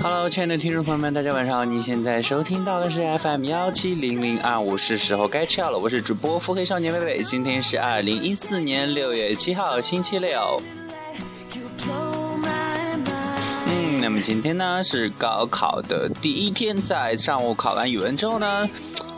Hello，亲爱的听众朋友们，大家晚上好！你现在收听到的是 FM 幺七零零二五，是时候该吃药了。我是主播腹黑少年贝贝，今天是二零一四年六月七号，星期六。今天呢是高考的第一天，在上午考完语文之后呢。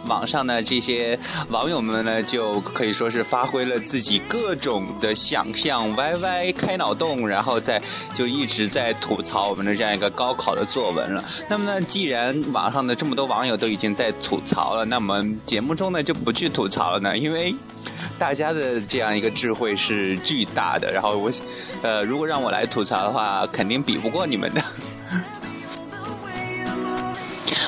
网上的这些网友们呢，就可以说是发挥了自己各种的想象，YY 开脑洞，然后在就一直在吐槽我们的这样一个高考的作文了。那么呢，既然网上的这么多网友都已经在吐槽了，那么节目中呢就不去吐槽了呢，因为大家的这样一个智慧是巨大的。然后我，呃，如果让我来吐槽的话，肯定比不过你们的。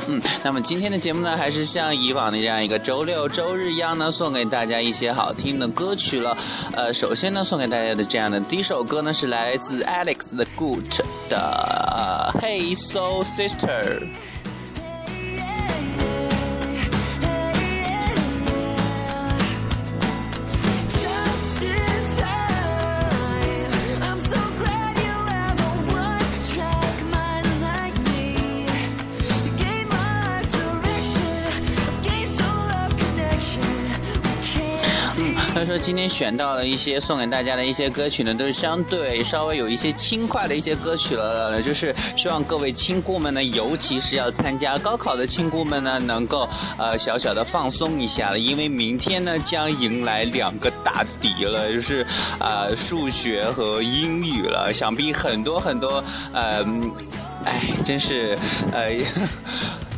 嗯，那么今天的节目呢，还是像以往的这样一个周六周日一样呢，送给大家一些好听的歌曲了。呃，首先呢，送给大家的这样的第一首歌呢，是来自 Alex 的 Good 的 Hey So Sister。今天选到了一些送给大家的一些歌曲呢，都是相对稍微有一些轻快的一些歌曲了，就是希望各位亲姑们呢，尤其是要参加高考的亲姑们呢，能够呃小小的放松一下了，因为明天呢将迎来两个大敌了，就是呃数学和英语了，想必很多很多呃，哎，真是呃。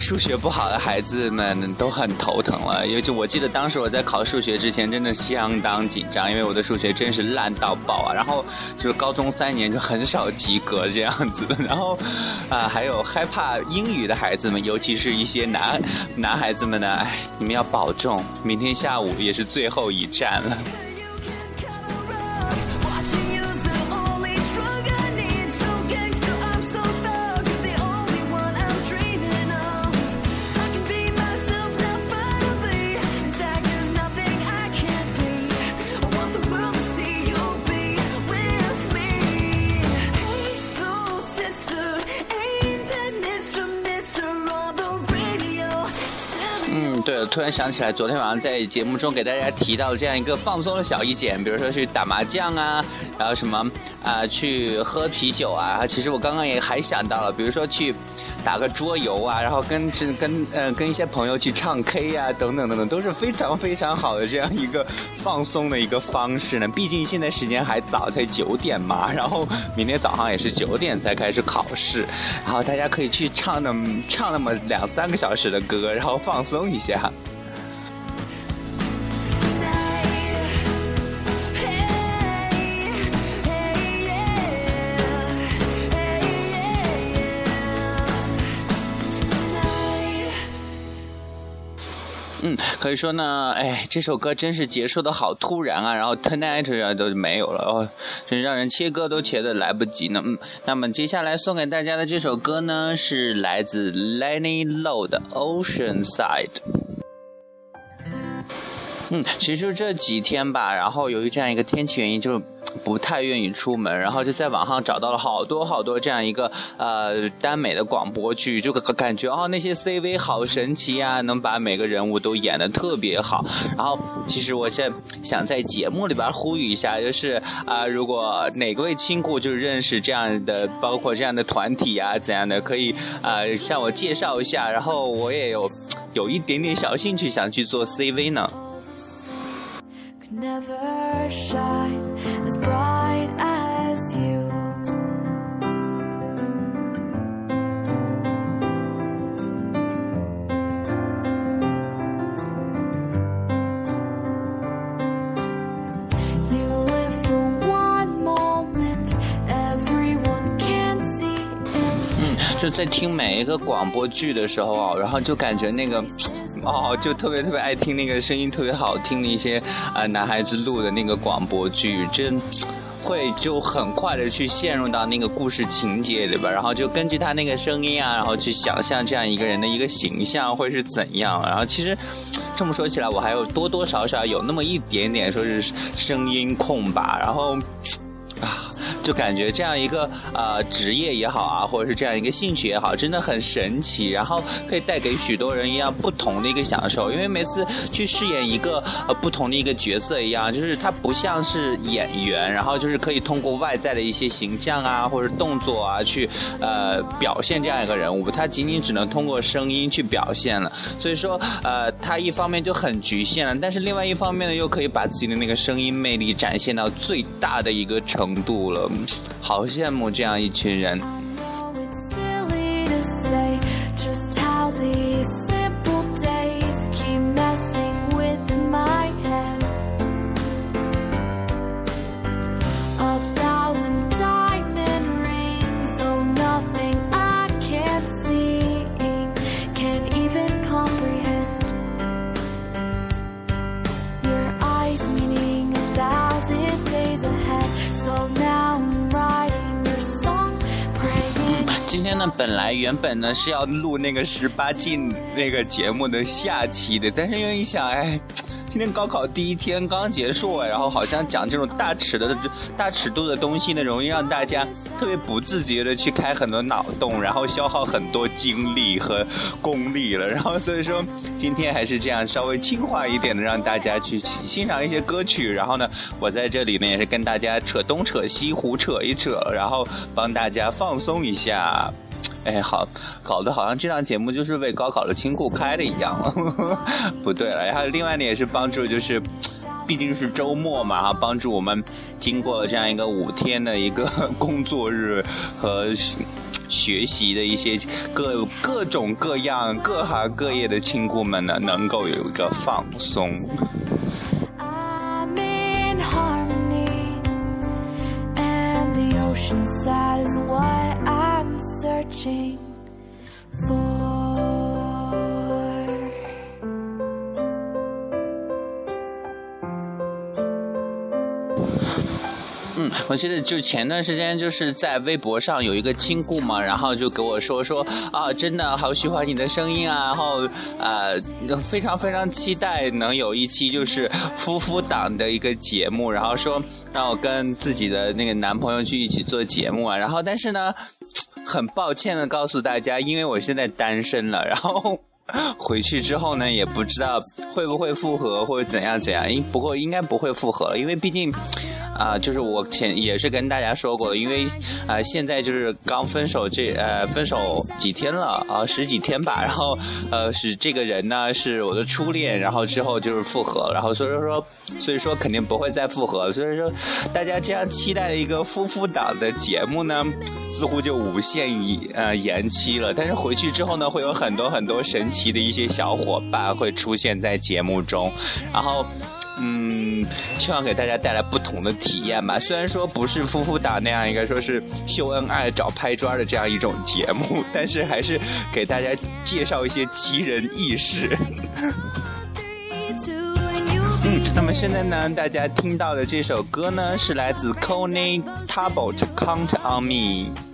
数学不好的孩子们都很头疼了，尤其我记得当时我在考数学之前真的相当紧张，因为我的数学真是烂到爆啊！然后就是高中三年就很少及格这样子，然后啊还有害怕英语的孩子们，尤其是一些男男孩子们呢，哎，你们要保重，明天下午也是最后一站了。突然想起来，昨天晚上在节目中给大家提到这样一个放松的小意见，比如说去打麻将啊，然后什么啊，去喝啤酒啊。其实我刚刚也还想到了，比如说去打个桌游啊，然后跟跟呃跟一些朋友去唱 K 啊，等等等等，都是非常非常好的这样一个放松的一个方式呢。毕竟现在时间还早，才九点嘛，然后明天早上也是九点才开始考试，然后大家可以去唱那么唱那么两三个小时的歌，然后放松一下。可以说呢，哎，这首歌真是结束的好突然啊，然后 tonight 啊都没有了哦，真让人切歌都切的来不及呢。嗯，那么接下来送给大家的这首歌呢，是来自 Lenny Low 的 Ocean Side。嗯，其实这几天吧，然后由于这样一个天气原因，就。不太愿意出门，然后就在网上找到了好多好多这样一个呃耽美的广播剧，就感觉哦那些 CV 好神奇啊，能把每个人物都演得特别好。然后其实我现在想在节目里边呼吁一下，就是啊如果哪位亲故就认识这样的，包括这样的团体啊怎样的，可以啊向我介绍一下，然后我也有有一点点小兴趣想去做 CV 呢。never shine as bright as you. 就在听每一个广播剧的时候啊，然后就感觉那个。哦，就特别特别爱听那个声音特别好听的一些呃男孩子录的那个广播剧，真会就很快的去陷入到那个故事情节里边，然后就根据他那个声音啊，然后去想象这样一个人的一个形象会是怎样。然后其实这么说起来，我还有多多少少有那么一点点说是声音控吧，然后。就感觉这样一个呃职业也好啊，或者是这样一个兴趣也好，真的很神奇，然后可以带给许多人一样不同的一个享受。因为每次去饰演一个呃不同的一个角色一样，就是它不像是演员，然后就是可以通过外在的一些形象啊或者动作啊去呃表现这样一个人物，它仅仅只能通过声音去表现了。所以说呃，它一方面就很局限了，但是另外一方面呢，又可以把自己的那个声音魅力展现到最大的一个程度了。好羡慕这样一群人。那本来原本呢是要录那个十八禁那个节目的下期的，但是因为一想，哎，今天高考第一天刚结束，然后好像讲这种大尺的、大尺度的东西呢，容易让大家特别不自觉的去开很多脑洞，然后消耗很多精力和功力了。然后所以说，今天还是这样稍微轻快一点的，让大家去欣赏一些歌曲。然后呢，我在这里呢也是跟大家扯东扯西，胡扯一扯，然后帮大家放松一下。哎，好，搞得好像这档节目就是为高考的清库开的一样了。不对了，然后另外呢也是帮助，就是毕竟是周末嘛，哈，帮助我们经过了这样一个五天的一个 工作日和学习的一些各各种各样、各行各业的亲故们呢，能够有一个放松。G for 嗯，我记得就前段时间就是在微博上有一个亲故嘛，然后就给我说说啊，真的好喜欢你的声音啊，然后呃非常非常期待能有一期就是夫妇档的一个节目，然后说让我跟自己的那个男朋友去一起做节目啊，然后但是呢。很抱歉的告诉大家，因为我现在单身了，然后 回去之后呢，也不知道会不会复合或者怎样怎样。应不过应该不会复合，因为毕竟。啊，就是我前也是跟大家说过的，因为啊现在就是刚分手这呃分手几天了啊十几天吧，然后呃是这个人呢是我的初恋，然后之后就是复合，然后所以说所以说肯定不会再复合，所以说大家这样期待的一个夫妇档的节目呢，似乎就无限延呃延期了。但是回去之后呢，会有很多很多神奇的一些小伙伴会出现在节目中，然后。希望给大家带来不同的体验吧。虽然说不是夫妇档那样一个说是秀恩爱找拍砖的这样一种节目，但是还是给大家介绍一些奇人异事。嗯，那么现在呢，大家听到的这首歌呢，是来自 Connie Talbot Count on Me。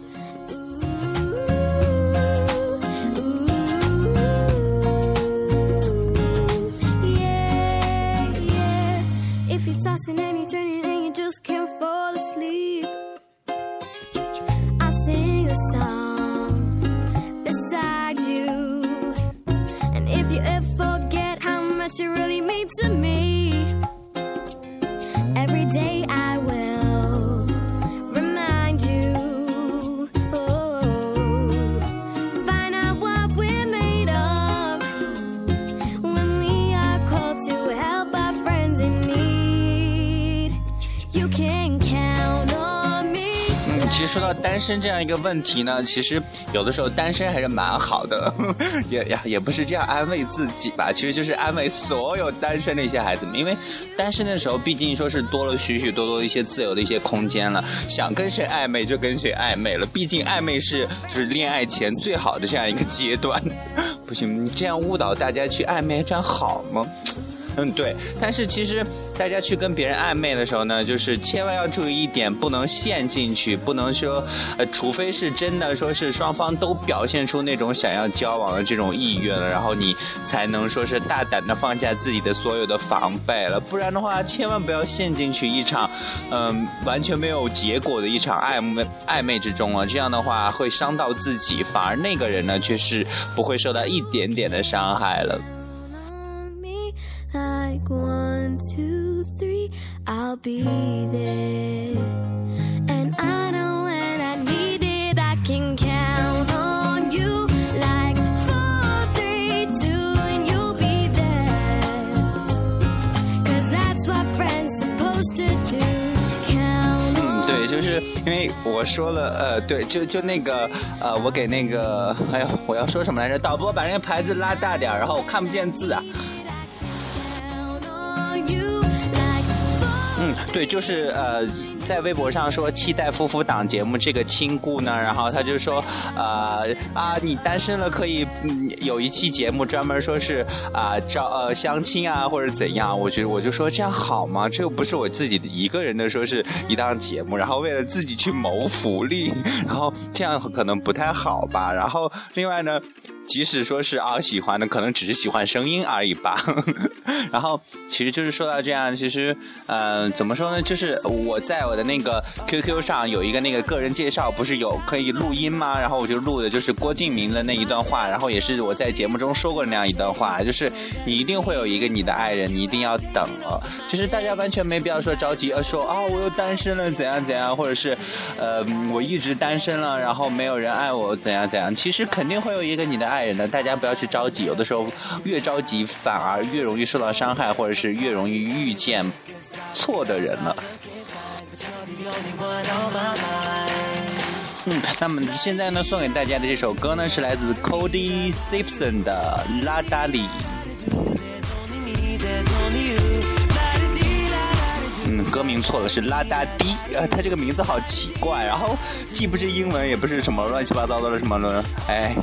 You can count on me。嗯其实说到单身这样一个问题呢，其实有的时候单身还是蛮好的，也也也不是这样安慰自己吧，其实就是安慰所有单身的一些孩子们，因为单身的时候毕竟说是多了许许多多一些自由的一些空间了，想跟谁暧昧就跟谁暧昧了，毕竟暧昧是就是恋爱前最好的这样一个阶段，不行，你这样误导大家去暧昧，这样好吗？嗯，对。但是其实大家去跟别人暧昧的时候呢，就是千万要注意一点，不能陷进去，不能说，呃，除非是真的说是双方都表现出那种想要交往的这种意愿了，然后你才能说是大胆的放下自己的所有的防备了。不然的话，千万不要陷进去一场，嗯，完全没有结果的一场暧昧暧昧之中了。这样的话会伤到自己，反而那个人呢却是不会受到一点点的伤害了。Two, three, I'll be there. And I know when I need it, I can count on you. Like four, three, two, and you'll be there. Cause that's what friends supposed to do. Count on you. 因为我说了，呃，对，就就那个，呃，我给那个，哎呀，我要说什么来着？导播把那个牌子拉大点，然后我看不见字啊。对，就是呃。在微博上说期待夫妇档节目这个亲故呢，然后他就说，呃啊，你单身了可以有一期节目专门说是啊招呃相亲啊或者怎样，我觉得我就说这样好吗？这又不是我自己一个人的说是一档节目，然后为了自己去谋福利，然后这样可能不太好吧。然后另外呢。即使说是啊喜欢的，可能只是喜欢声音而已吧。然后其实就是说到这样，其实嗯怎么说呢？就是我在我的那个 QQ 上有一个那个个人介绍，不是有可以录音吗？然后我就录的就是郭敬明的那一段话，然后也是我在节目中说过那样一段话，就是你一定会有一个你的爱人，你一定要等。其实大家完全没必要说着急，呃说啊我又单身了怎样怎样，或者是呃我一直单身了，然后没有人爱我怎样怎样。其实肯定会有一个你的爱。爱人呢，大家不要去着急，有的时候越着急反而越容易受到伤害，或者是越容易遇见错的人了。嗯，那么现在呢，送给大家的这首歌呢，是来自 Cody Simpson 的《拉达里》。嗯歌名错了，是拉达迪，呃，他这个名字好奇怪，然后既不是英文，也不是什么乱七八糟的什么的，哎。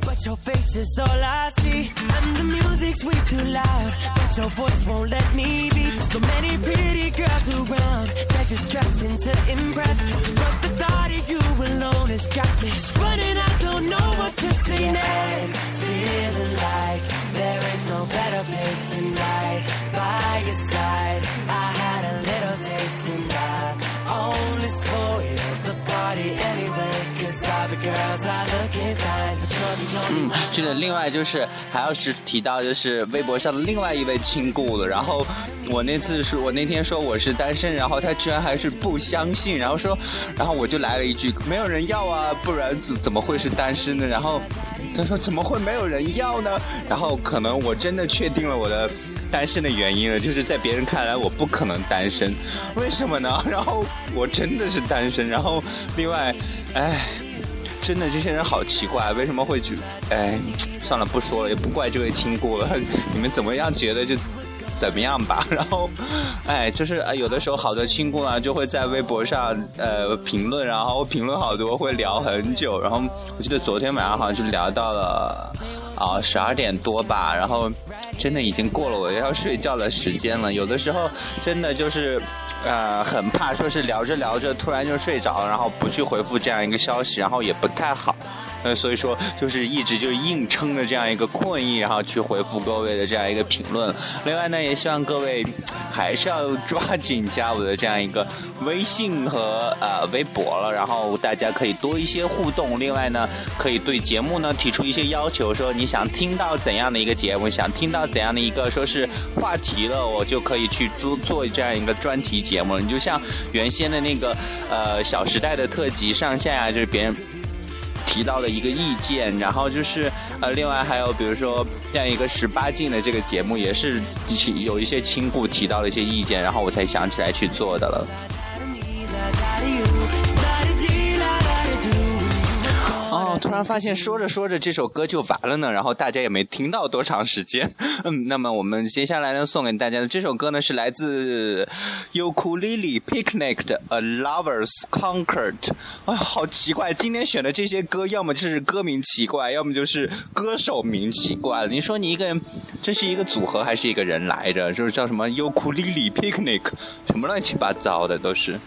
but your face is all I see. And the music's way too loud, but your voice won't let me be. So many pretty girls around, they're just dressing to impress. But the thought of you alone has got me running. I don't know what to say yeah, next. Feeling like there is no better place than right by your side. I had a little taste and 嗯，这个另外就是还要是提到就是微博上的另外一位亲故了。然后我那次是我那天说我是单身，然后他居然还是不相信，然后说，然后我就来了一句没有人要啊，不然怎怎么会是单身呢？然后他说怎么会没有人要呢？然后可能我真的确定了我的。单身的原因了，就是在别人看来我不可能单身，为什么呢？然后我真的是单身，然后另外，哎，真的这些人好奇怪，为什么会去？哎，算了，不说了，也不怪这位亲故了，你们怎么样觉得就怎么样吧。然后，哎，就是啊有的时候好多亲故呢就会在微博上呃评论，然后评论好多会聊很久，然后我记得昨天晚上好像就聊到了。啊，十二点多吧，然后真的已经过了我要睡觉的时间了。有的时候真的就是，呃，很怕说是聊着聊着突然就睡着，然后不去回复这样一个消息，然后也不太好。呃，所以说就是一直就硬撑着这样一个困意，然后去回复各位的这样一个评论。另外呢，也希望各位还是要抓紧加我的这样一个微信和呃微博了，然后大家可以多一些互动。另外呢，可以对节目呢提出一些要求，说你想听到怎样的一个节目，想听到怎样的一个说是话题了，我就可以去做做这样一个专题节目了。你就像原先的那个呃《小时代》的特辑上线啊，就是别人。提到的一个意见，然后就是呃，另外还有比如说像一个十八禁的这个节目，也是有一些亲故提到了一些意见，然后我才想起来去做的了。突然发现说着说着这首歌就完了呢，然后大家也没听到多长时间。嗯，那么我们接下来呢送给大家的这首歌呢是来自 Ukulele Picnic 的 A Lovers Conquered。哎，好奇怪，今天选的这些歌要么就是歌名奇怪，要么就是歌手名奇怪。你说你一个人，这是一个组合还是一个人来着？就是叫什么 Ukulele Picnic，什么乱七八糟的都是。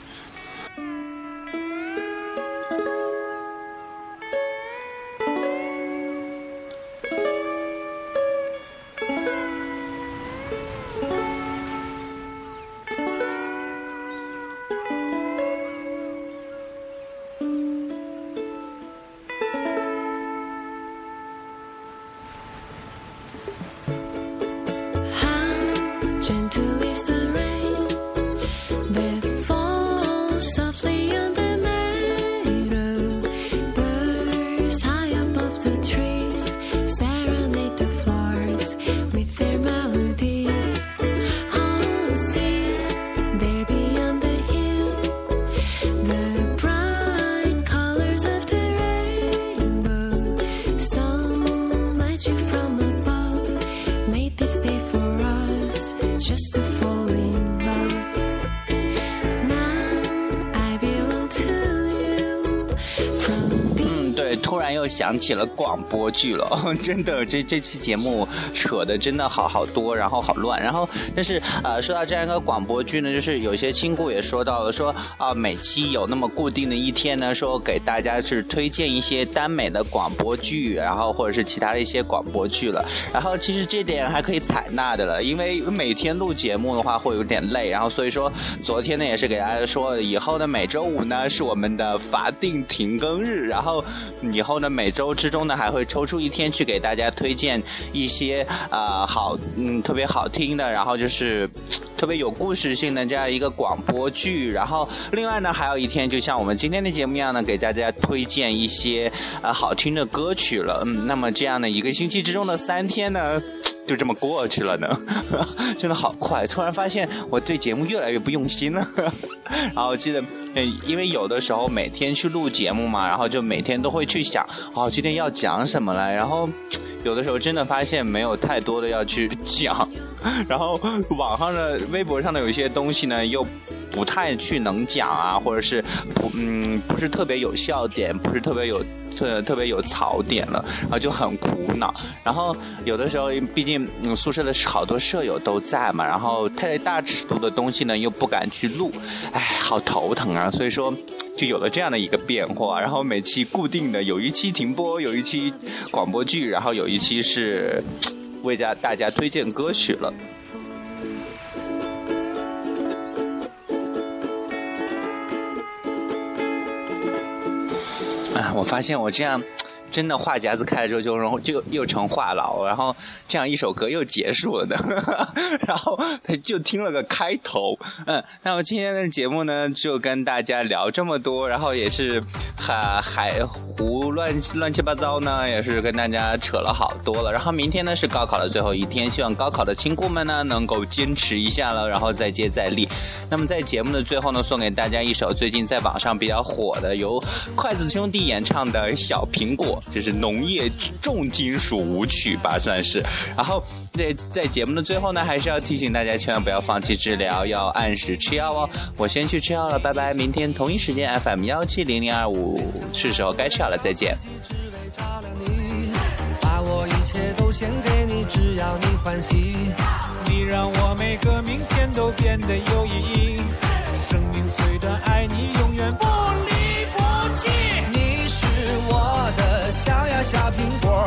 想起了广播剧了，真的，这这期节目扯的真的好好多，然后好乱，然后但是呃，说到这样一个广播剧呢，就是有些亲故也说到了，说啊，每期有那么固定的一天呢，说给大家是推荐一些耽美的广播剧，然后或者是其他的一些广播剧了，然后其实这点还可以采纳的了，因为每天录节目的话会有点累，然后所以说昨天呢也是给大家说，以后的每周五呢是我们的法定停更日，然后以后呢每每周之中呢，还会抽出一天去给大家推荐一些呃好嗯特别好听的，然后就是特别有故事性的这样一个广播剧。然后另外呢，还有一天就像我们今天的节目一样呢，给大家推荐一些呃好听的歌曲了。嗯，那么这样的一个星期之中的三天呢，就这么过去了呢，真的好快。突然发现我对节目越来越不用心了。然后记得，因为有的时候每天去录节目嘛，然后就每天都会去想，哦，今天要讲什么了。然后有的时候真的发现没有太多的要去讲，然后网上的、微博上的有一些东西呢，又不太去能讲啊，或者是不嗯不是特别有笑点，不是特别有。特特别有槽点了，然后就很苦恼。然后有的时候，毕竟宿舍的好多舍友都在嘛，然后太大尺度的东西呢又不敢去录，哎，好头疼啊！所以说，就有了这样的一个变化。然后每期固定的有一期停播，有一期广播剧，然后有一期是为家大家推荐歌曲了。啊我发现我这样。真的话匣子开了之后就然后就又成话痨，然后这样一首歌又结束了的，然后他就听了个开头，嗯，那么今天的节目呢就跟大家聊这么多，然后也是还还胡乱乱七八糟呢，也是跟大家扯了好多了，然后明天呢是高考的最后一天，希望高考的亲姑们呢能够坚持一下了，然后再接再厉。那么在节目的最后呢，送给大家一首最近在网上比较火的由筷子兄弟演唱的小苹果。这是农业重金属舞曲吧，算是。然后在在节目的最后呢，还是要提醒大家，千万不要放弃治疗，要按时吃药哦。我先去吃药了，拜拜。明天同一时间 FM 幺七零零二五，是时候该吃药了，再见。把我一切都献给你，只要你欢喜。你让我每个明天都变得有意义。生命虽短，爱你永远不离不弃。小呀小苹果，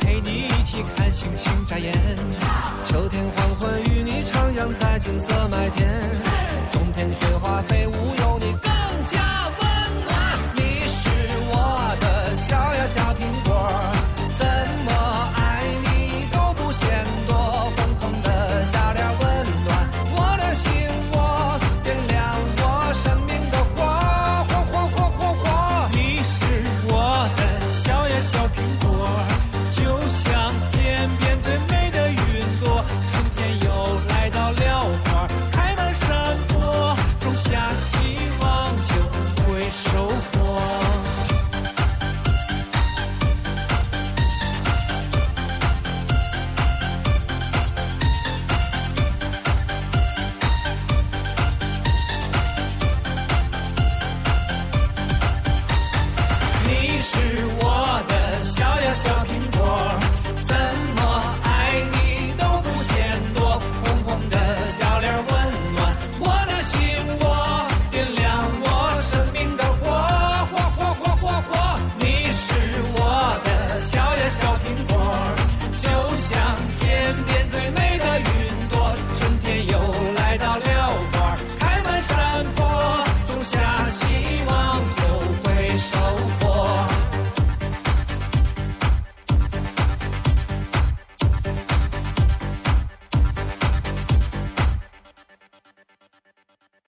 陪你一起看星星眨眼。秋天黄昏与你徜徉在金色麦田，冬天雪花飞舞有你更。